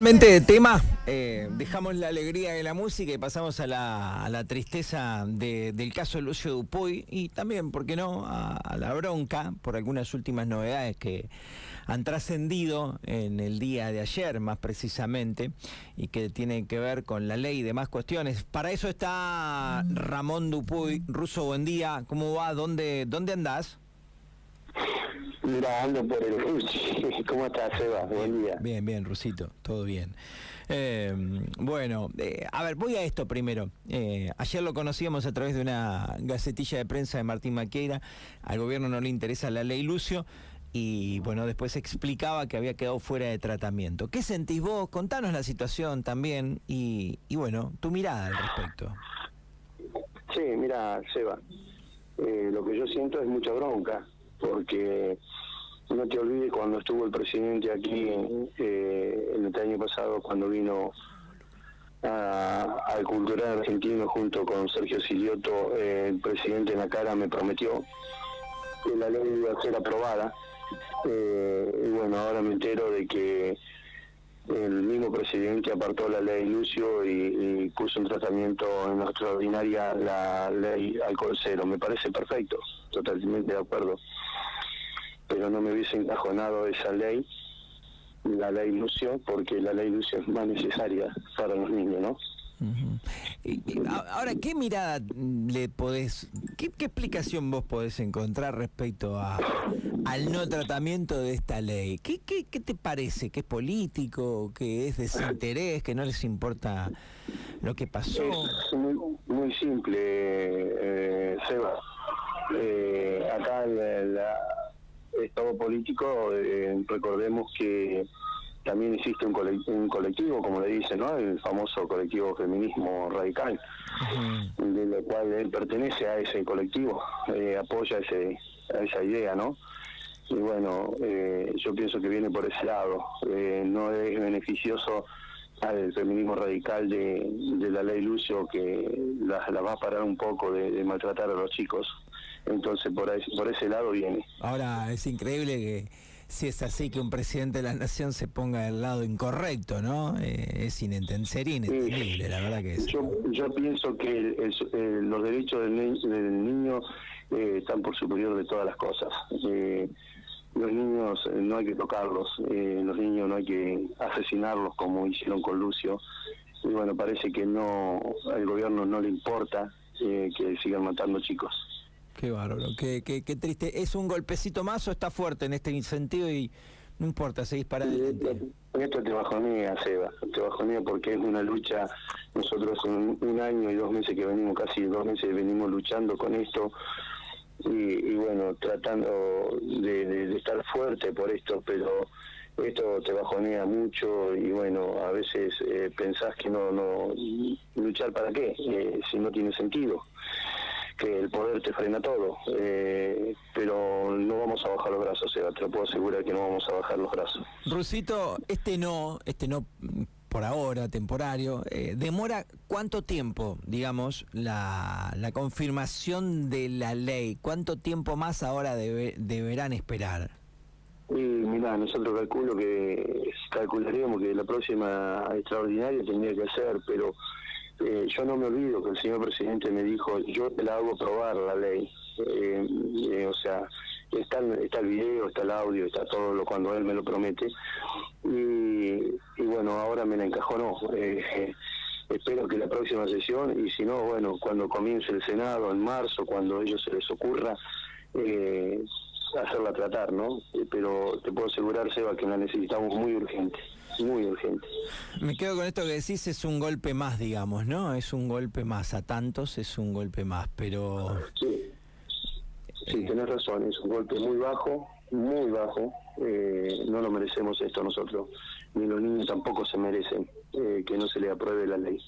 De tema, eh, dejamos la alegría de la música y pasamos a la, a la tristeza de- del caso Lucio Dupuy y también, ¿por qué no?, a, a la bronca por algunas últimas novedades que han trascendido en el día de ayer, más precisamente, y que tienen que ver con la ley y demás cuestiones. Para eso está Ramón Dupuy. Ruso, buen día. ¿Cómo va? ¿Dónde, dónde andás? Mira, ando por el. ¿Cómo estás, Seba? Buen día. Bien, bien, Rusito, todo bien. Eh, bueno, eh, a ver, voy a esto primero. Eh, ayer lo conocíamos a través de una gacetilla de prensa de Martín Maqueira. Al gobierno no le interesa la ley Lucio. Y bueno, después explicaba que había quedado fuera de tratamiento. ¿Qué sentís vos? Contanos la situación también y, y bueno, tu mirada al respecto. Sí, mira, Seba. eh, lo que yo siento es mucha bronca, porque no te olvides cuando estuvo el presidente aquí eh, el año pasado, cuando vino a- al Cultural Argentino junto con Sergio Silioto, eh, el presidente en la cara me prometió que la ley iba a ser aprobada. Eh, y bueno, ahora me entero de que el mismo presidente apartó la ley Lucio y, y puso en tratamiento en la extraordinaria la ley alcohol cero. Me parece perfecto, totalmente de acuerdo. Pero no me hubiese encajonado esa ley, la ley Lucio, porque la ley Lucio es más necesaria para los niños, ¿no? Ahora, ¿qué mirada le podés, qué, qué explicación vos podés encontrar respecto a, al no tratamiento de esta ley? ¿Qué, qué, qué te parece? ¿Que es político? ¿Que es desinterés? ¿Que no les importa lo que pasó? Es muy, muy simple, eh, Seba. Eh, acá el, el estado político, eh, recordemos que también existe un, cole- un colectivo, como le dicen, ¿no? El famoso colectivo feminismo radical, de lo cual él pertenece a ese colectivo, eh, apoya ese, a esa idea, ¿no? Y bueno, eh, yo pienso que viene por ese lado. Eh, no es beneficioso al feminismo radical de, de la ley Lucio que la, la va a parar un poco de, de maltratar a los chicos. Entonces por, ahí- por ese lado viene. Ahora, es increíble que si es así que un presidente de la nación se ponga del lado incorrecto, ¿no? Eh, es inenten sería inentendible, la verdad que es. Yo, yo pienso que el- el- eh, los derechos del niño eh, están por superior de todas las cosas. Eh, los niños eh, no hay que tocarlos, eh, los niños no hay que asesinarlos como hicieron con Lucio. Y bueno, parece que no al gobierno no le importa eh, que sigan matando chicos. Qué bárbaro, qué, qué, qué triste. ¿Es un golpecito más o está fuerte en este sentido y no importa, seguís para adelante? Esto te bajonea, Seba, te bajonea porque es una lucha, nosotros un, un año y dos meses que venimos, casi dos meses venimos luchando con esto y, y bueno, tratando de, de- estar fuerte por esto, pero esto te bajonea mucho y bueno, a veces eh, pensás que no, no, luchar para qué, Eh, si no tiene sentido que el poder te frena todo, eh, pero no vamos a bajar los brazos, Seba, te lo puedo asegurar que no vamos a bajar los brazos. Rusito, este no, este no por ahora, temporario, eh, ¿demora cuánto tiempo, digamos, la, la confirmación de la ley? ¿Cuánto tiempo más ahora debe- deberán esperar? Y mira, nosotros calculo que calcularíamos que la próxima extraordinaria tendría que ser, pero eh, yo no me olvido que el señor presidente me dijo, yo te la hago probar la ley. Eh, eh, o sea, está, está el video, está el audio, está todo lo cuando él me lo promete. Y bueno, ahora me la encajonó. Eh, espero que la próxima sesión, y si no, bueno, cuando comience el Senado en marzo, cuando a ellos se les ocurra, eh, hacerla tratar, ¿no? Eh, Pero te puedo asegurar, Seba, que la necesitamos muy urgente, muy urgente. Me quedo con esto que decís, es un golpe más, digamos, ¿no? Es un golpe más, a tantos es un golpe más, pero... Sí, sí, tenés razón, es un golpe muy bajo, muy bajo. Eh, no lo merecemos esto nosotros, ni los niños tampoco se merecen eh, que no se le apruebe la ley.